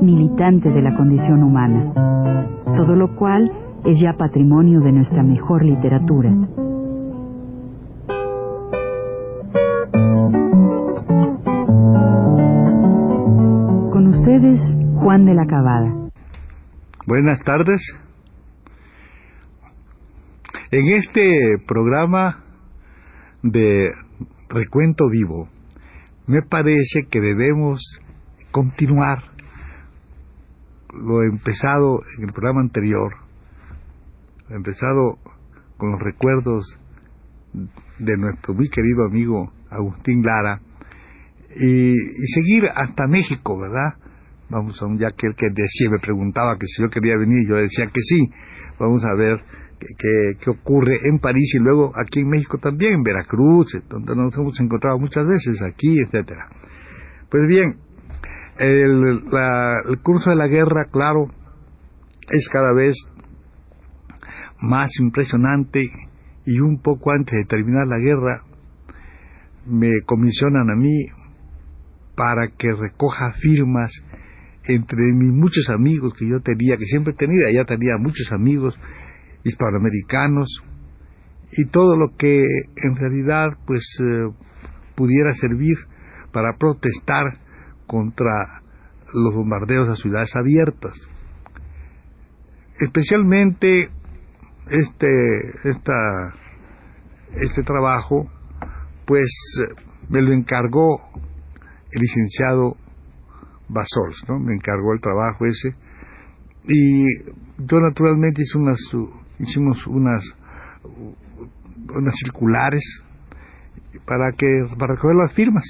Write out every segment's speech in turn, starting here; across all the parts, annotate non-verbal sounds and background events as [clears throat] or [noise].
militante de la condición humana, todo lo cual es ya patrimonio de nuestra mejor literatura. Con ustedes, Juan de la Cabada. Buenas tardes. En este programa de recuento vivo, me parece que debemos continuar lo empezado en el programa anterior, lo empezado con los recuerdos de nuestro muy querido amigo Agustín Lara, y, seguir hasta México, ¿verdad? Vamos a un ya que él que decía, me preguntaba que si yo quería venir, yo decía que sí. Vamos a ver que, ocurre en París y luego aquí en México también, en Veracruz, donde nos hemos encontrado muchas veces, aquí, etcétera. Pues bien, el, el curso de la guerra, claro, es cada vez más impresionante y un poco antes de terminar la guerra me comisionan a mí para que recoja firmas entre mis muchos amigos que yo tenía, que siempre tenía, ya tenía muchos amigos hispanoamericanos y todo lo que en realidad pues eh, pudiera servir para protestar contra los bombardeos a ciudades abiertas. Especialmente este, esta, este trabajo pues me lo encargó el licenciado Basols, ¿no? Me encargó el trabajo ese y yo naturalmente unas hicimos unas unas circulares para que para recoger las firmas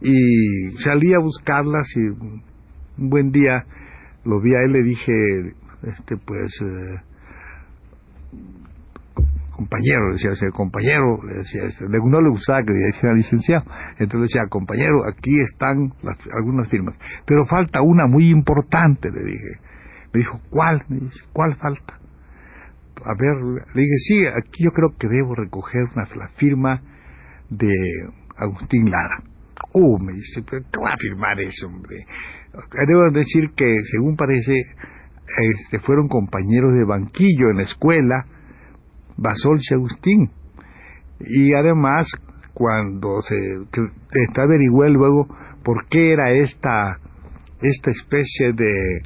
y salí a buscarlas y un buen día lo vi a él le dije este pues eh, compañero decía ese compañero le decía este, no le gustaba que le dijera licenciado. Entonces decía compañero aquí están algunas firmas pero falta una muy importante le dije. Me dijo cuál me dice cuál falta a ver, le dije, sí, aquí yo creo que debo recoger la firma de Agustín Lara. Oh, me dice, pero ¿qué va a firmar eso, hombre? Debo decir que, según parece, este, fueron compañeros de banquillo en la escuela, Basol y Agustín. Y además, cuando se está luego por qué era esta, esta especie de,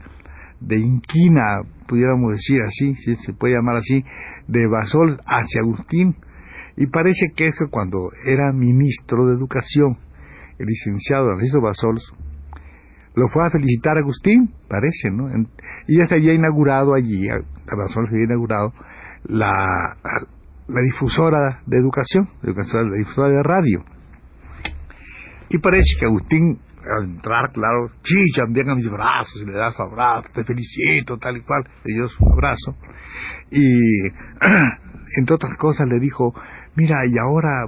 de inquina pudiéramos decir así, si se puede llamar así, de Basol hacia Agustín. Y parece que eso cuando era ministro de Educación, el licenciado Francisco Basols, lo fue a felicitar a Agustín, parece, ¿no? y ya se había inaugurado allí, a Basol se había inaugurado la, la difusora de educación, la difusora de radio. Y parece que Agustín al entrar, claro, chillan bien a mis brazos y le das abrazo, te felicito, tal y cual, le dio su abrazo. Y [clears throat] entre otras cosas le dijo, mira, y ahora,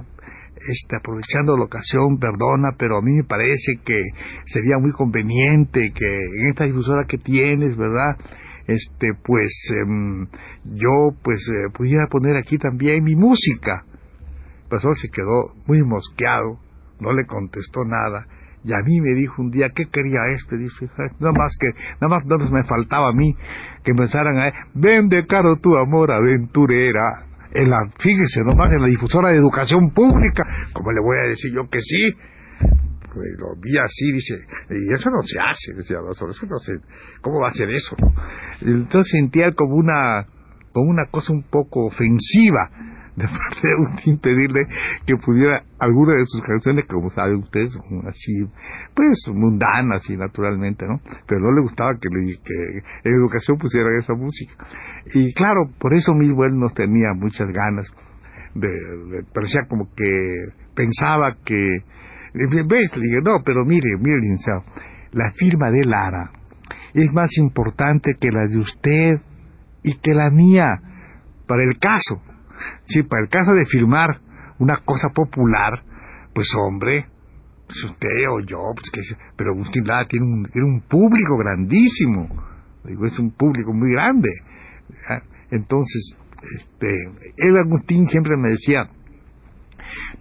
este, aprovechando la ocasión, perdona, pero a mí me parece que sería muy conveniente que en esta difusora que tienes, ¿verdad? Este, pues em, yo pues eh, pudiera poner aquí también mi música. El profesor se quedó muy mosqueado, no le contestó nada y a mí me dijo un día, ¿qué quería este? Dice, nada más que, nada más no me faltaba a mí que empezaran a, vende caro tu amor aventurera. En la, fíjese nomás, en la difusora de educación pública, ¿cómo le voy a decir yo que sí? Pues lo vi así, dice, y eso no se hace, decía, eso no sé, ¿cómo va a ser eso? Entonces sentía como una, como una cosa un poco ofensiva [laughs] de parte de Agustín pedirle que pudiera alguna de sus canciones, como saben ustedes, así, pues mundanas y naturalmente, ¿no? Pero no le gustaba que, le, que en educación pusieran esa música. Y claro, por eso mismo él no tenía muchas ganas, de, parecía como que pensaba que, ves, le dije, no, pero mire, mire, la firma de Lara es más importante que la de usted y que la mía, para el caso, sí, para el caso de firmar una cosa popular, pues hombre, pues usted o yo, pues que, pero Agustín Lara tiene un, tiene un público grandísimo, digo, es un público muy grande. Entonces, este, el Agustín siempre me decía,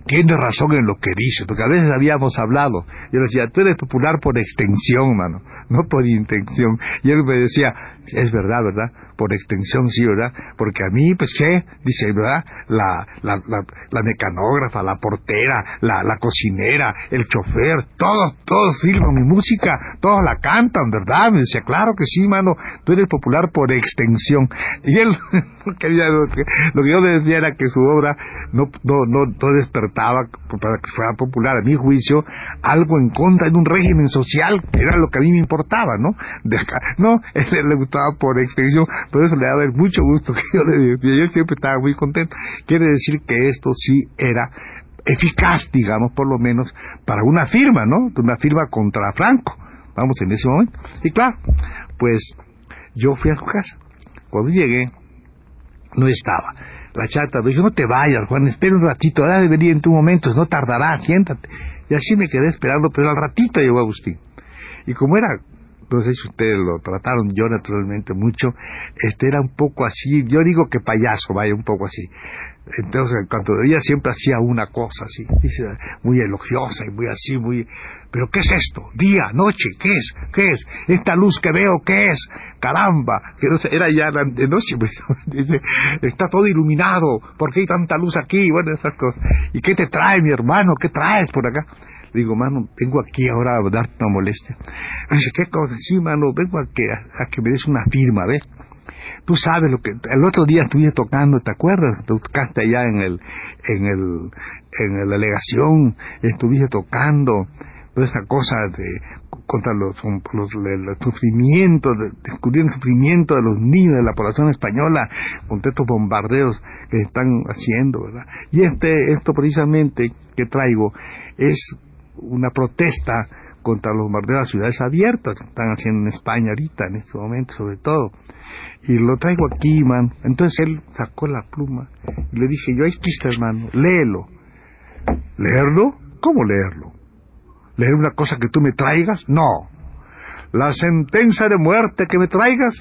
tiene razón en lo que dice, porque a veces habíamos hablado. Yo le decía, tú eres popular por extensión, mano, no por intención. Y él me decía, es verdad, ¿verdad? Por extensión, sí, ¿verdad? Porque a mí, pues, ¿qué? Dice, ¿verdad? La, la, la, mecanógrafa, la portera, la, la cocinera, el chofer, todos, todos filman mi música, todos la cantan, ¿verdad? Me decía, claro que sí, mano, tú eres popular por extensión. Y él, [laughs] lo que yo le decía era que su obra no, no, no, no despertaba para que fuera popular, a mi juicio, algo en contra de un régimen social, que era lo que a mí me importaba, ¿no? De acá, no, él [laughs] le gustaba por extensión, por eso le daba mucho gusto que yo le yo siempre estaba muy contento. Quiere decir que esto sí era eficaz, digamos, por lo menos, para una firma, ¿no? Una firma contra Franco, vamos, en ese momento. Y claro, pues yo fui a su casa. Cuando llegué, no estaba. La chata me dijo, no te vayas, Juan, espera un ratito, ahora de venir en tu momento, no tardará, siéntate. Y así me quedé esperando, pero al ratito llegó Agustín. Y como era, no sé si ustedes lo trataron, yo naturalmente mucho, este era un poco así, yo digo que payaso, vaya, un poco así. Entonces, cuando ella siempre hacía una cosa así, muy elogiosa y muy así, muy... ¿Pero qué es esto? ¿Día? ¿Noche? ¿Qué es? ¿Qué es? ¿Esta luz que veo qué es? ¡Caramba! Que no era ya de noche, pues, [laughs] dice, está todo iluminado, ¿por qué hay tanta luz aquí? Bueno, esas cosas. ¿Y qué te trae, mi hermano? ¿Qué traes por acá? Digo, mano, vengo aquí ahora a darte una molestia. Dice, ¿qué cosa? Sí, mano, vengo a que, a que me des una firma, ¿ves? Tú sabes lo que el otro día estuviste tocando, ¿te acuerdas? Tú tocaste allá en el en el en la delegación, estuviste tocando toda esa cosa de contra los, los el sufrimiento, de, descubrir el sufrimiento de los niños de la población española con estos bombardeos que están haciendo, ¿verdad? Y este esto precisamente que traigo es una protesta contra los bombardeos de las ciudades abiertas que están haciendo en España ahorita, en este momento sobre todo. Y lo traigo aquí, man. Entonces él sacó la pluma y le dije, yo, ahí está, hermano, léelo. ¿Leerlo? ¿Cómo leerlo? ¿Leer una cosa que tú me traigas? No. La sentencia de muerte que me traigas,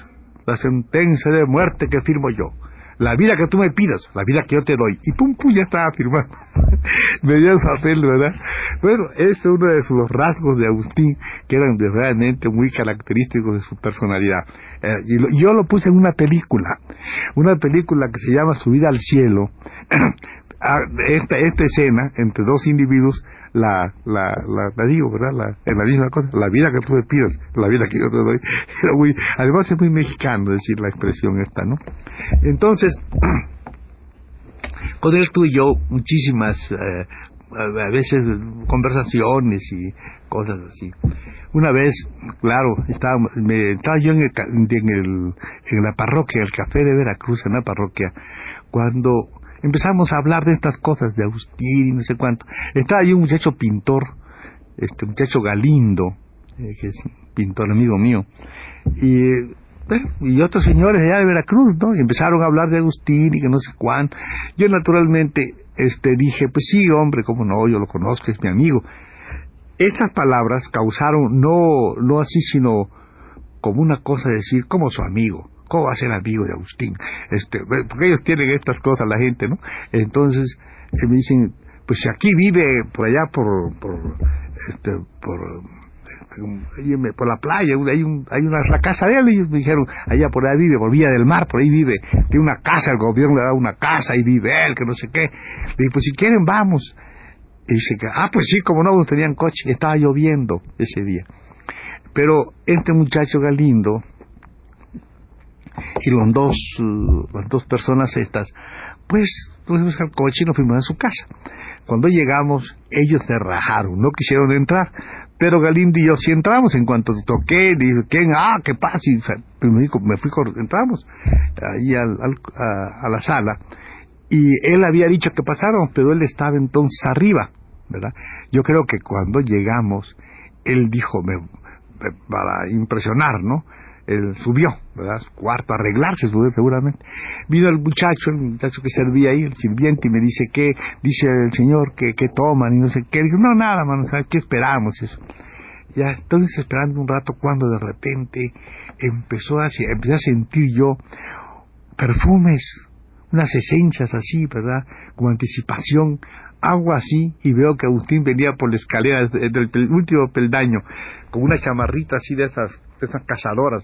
la sentencia de muerte que firmo yo la vida que tú me pidas, la vida que yo te doy. Y pum, pum, ya estaba firmado. [laughs] me dio el papel, ¿verdad? Bueno, ese es uno de sus rasgos de Agustín que eran realmente muy característicos de su personalidad. Eh, y yo lo puse en una película, una película que se llama Subida al cielo. [clears throat] Ah, esta, esta escena entre dos individuos la, la, digo, ¿verdad? La, en la misma cosa, la vida que tú me pidas, la vida que yo te doy. [laughs] Era muy, además es muy mexicano decir la expresión esta, ¿no? Entonces, [clears throat] con él tuve yo muchísimas, eh, a veces conversaciones y cosas así. Una vez, claro, estaba, me, estaba yo en, el, en, el, en la parroquia, el café de Veracruz, en la parroquia, cuando empezamos a hablar de estas cosas, de Agustín y no sé cuánto. Estaba ahí un muchacho pintor, este muchacho Galindo, eh, que es pintor amigo mío, y, y otros señores allá de Veracruz, ¿no? Y empezaron a hablar de Agustín y que no sé cuánto. Yo naturalmente este, dije, pues sí, hombre, cómo no, yo lo conozco, es mi amigo. Estas palabras causaron, no, no así, sino como una cosa de decir, como su amigo ¿Cómo va a ser amigo de Agustín? Este, porque ellos tienen estas cosas, la gente, ¿no? Entonces, eh, me dicen, pues si aquí vive por allá por, por, este, por, por la playa, hay, un, hay una casa de él, y ellos me dijeron, allá por allá vive, por Villa del Mar, por ahí vive, tiene una casa, el gobierno le da una casa y vive él, que no sé qué. Le dije, pues si quieren vamos. Y dice que, ah, pues sí, como no, no tenían coche, estaba lloviendo ese día. Pero este muchacho Galindo, y los dos, las dos personas estas, pues fuimos al coche y nos fuimos a su casa. Cuando llegamos, ellos se rajaron, no quisieron entrar, pero Galindo y yo sí entramos. En cuanto toqué, dije, ¿quién? Ah, ¿qué pasa? Y me, fui, entramos ahí al, a, la sala y él había dicho que pasáramos, pero él estaba entonces arriba, ¿verdad? Yo creo que cuando llegamos, él dijo, me, para impresionar, ¿no? Él subió, ¿verdad? Su cuarto arreglarse, seguramente. Vino el muchacho, el muchacho que servía ahí, el sirviente, y me dice, ¿qué? Dice el señor, que qué toman? Y no sé qué. Dice, no, nada, mano, ¿sabes qué esperamos? Eso. Ya estoy esperando un rato cuando de repente empezó a, empecé a sentir yo perfumes, unas esencias así, ¿verdad? Como anticipación, algo así, y veo que Agustín venía por la escalera del, último peldaño, con una chamarrita así de esas, esas cazadoras,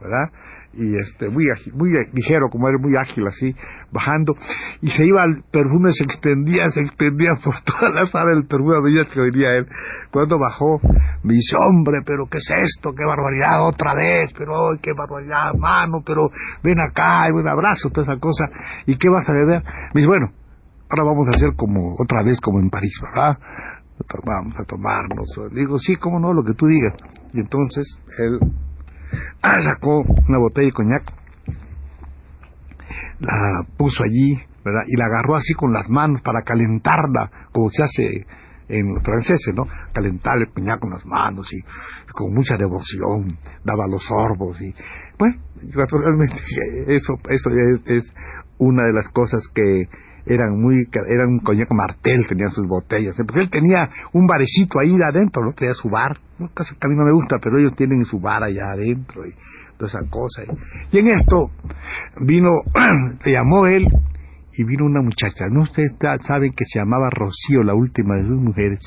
¿verdad? y este muy muy ligero como era muy ágil así bajando. Y se iba el perfume se extendía se extendía por [laughs] toda la sala del perfume veía que venía él. Cuando bajó me dice hombre pero qué es esto qué barbaridad otra vez pero qué barbaridad mano pero ven acá y un abrazo toda esa cosa. Y qué vas a beber me dice bueno ahora vamos a hacer como otra vez como en París verdad vamos a tomarnos digo sí cómo no lo que tú digas y entonces él Ah, sacó una botella de coñac, la puso allí, ¿verdad? Y la agarró así con las manos para calentarla, como se hace en los franceses, ¿no? Calentar el coñac con las manos y, con mucha devoción daba los sorbos y, bueno, naturalmente [laughs] eso, eso es una de las cosas que eran muy, eran un coñac martel, tenían sus botellas, ¿eh? porque él tenía un barecito ahí adentro, ¿no? Tenía su bar, una cosa que a mí no me gusta, pero ellos tienen su bar allá adentro y toda esa cosa. Y, en esto vino, [clears throat] le llamó él y vino una muchacha, no ustedes saben que se llamaba Rocío, la última de sus mujeres,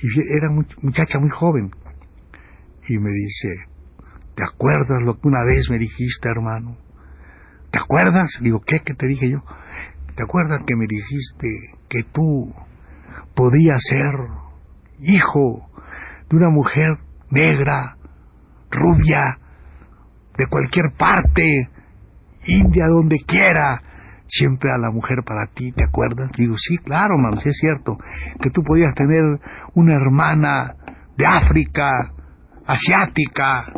y era muchacha muy joven, y me dice, ¿te acuerdas lo que una vez me dijiste, hermano? ¿Te acuerdas? Digo, ¿qué? ¿Qué te dije yo? ¿Te acuerdas que me dijiste que tú podías ser hijo de una mujer negra, rubia, de cualquier parte, india, donde quiera, siempre a la mujer para ti, ¿te acuerdas? Digo, sí, claro, mano, sí es cierto, que tú podías tener una hermana de África, asiática,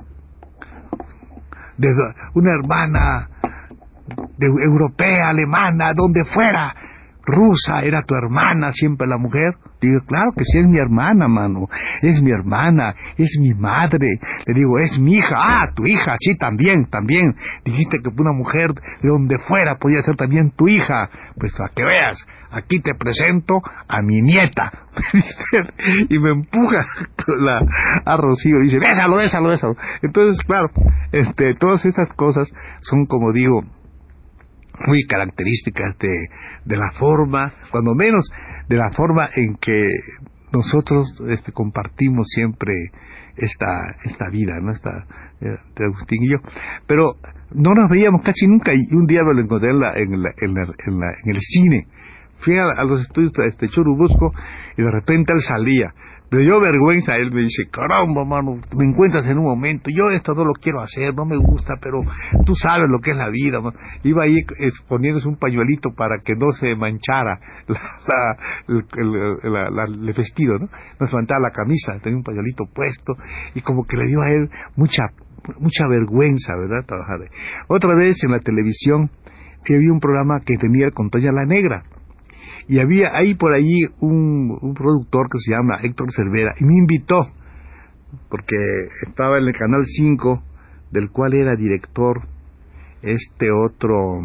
de una hermana de europea, alemana, donde fuera, rusa, era tu hermana siempre la mujer. Digo, claro que sí es mi hermana, mano. Es mi hermana, es mi madre. Le digo, es mi hija. Ah, tu hija, sí, también, también. Dijiste que una mujer de donde fuera podía ser también tu hija. Pues para que veas, aquí te presento a mi nieta. [laughs] y me empuja [laughs] la, a Rocío. Dice, bésalo, bésalo, bésalo. Entonces, claro, este, todas esas cosas son, como digo, muy características de, de la forma, cuando menos de la forma en que nosotros este, compartimos siempre esta, esta vida, ¿no? Esta, eh, de Agustín y yo. Pero no nos veíamos casi nunca y un día me lo encontré en, la, en, la, en, la, en, el cine. Fui a, los estudios de este Churubusco y de repente él salía me dio vergüenza, él me dice, caramba, mano, me encuentras en un momento, yo esto no lo quiero hacer, no me gusta, pero tú sabes lo que es la vida. Iba ahí poniéndose un pañuelito para que no se manchara la, el, el, vestido, ¿no? No se manchara la camisa, tenía un pañuelito puesto y como que le dio a él mucha mucha vergüenza, ¿verdad? Trabajar. Otra vez en la televisión que vi un programa que tenía con Toña la Negra y había ahí por allí un, productor que se llama Héctor Cervera y me invitó porque estaba en el canal 5 del cual era director este otro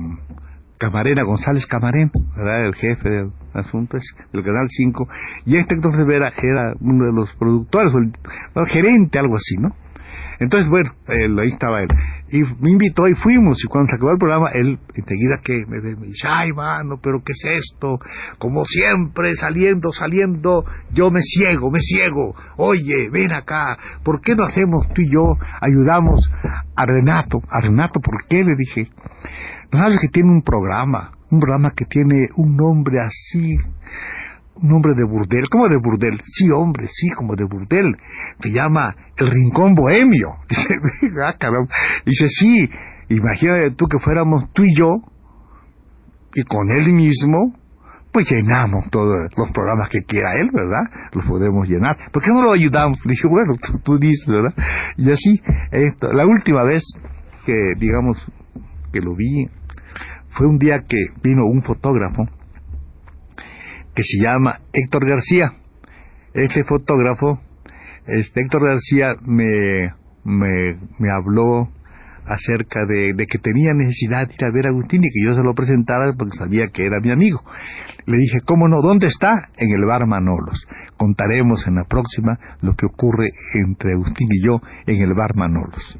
Camarena, González Camarén, ¿verdad? el jefe del asunto del Canal 5, y este Héctor Cervera era uno de los productores, o el gerente, algo así, ¿no? Entonces, bueno, ahí estaba él. Y me invitó y fuimos. Y cuando se acabó el programa, él enseguida que me, dice, ay, mano, pero ¿qué es esto? Como siempre, saliendo, saliendo, yo me ciego, me ciego. Oye, ven acá, ¿por qué no hacemos tú y yo, ayudamos a Renato? A Renato, ¿por qué? Le dije, ¿no sabes que tiene un programa? Un programa que tiene un nombre así un hombre de burdel. ¿Cómo de burdel? Sí, hombre, sí, como de burdel. Se llama El Rincón Bohemio. [laughs] Dice, ah, Dice, sí, imagínate tú que fuéramos tú y yo, y con él mismo, pues llenamos todos los programas que quiera él, ¿verdad? Los podemos llenar. ¿Por qué no lo ayudamos? [laughs] Dije, bueno, tú, dices, ¿verdad? Y así, esto, la última vez que, digamos, que lo vi, fue un día que vino un fotógrafo que se llama Héctor García. Ese fotógrafo, este Héctor García me, me, me habló acerca de, que tenía necesidad de ir a ver a Agustín y que yo se lo presentara porque sabía que era mi amigo. Le dije, ¿cómo no? ¿Dónde está? En el bar Manolos. Contaremos en la próxima lo que ocurre entre Agustín y yo en el bar Manolos.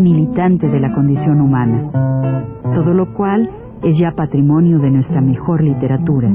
militante de la condición humana, todo lo cual es ya patrimonio de nuestra mejor literatura.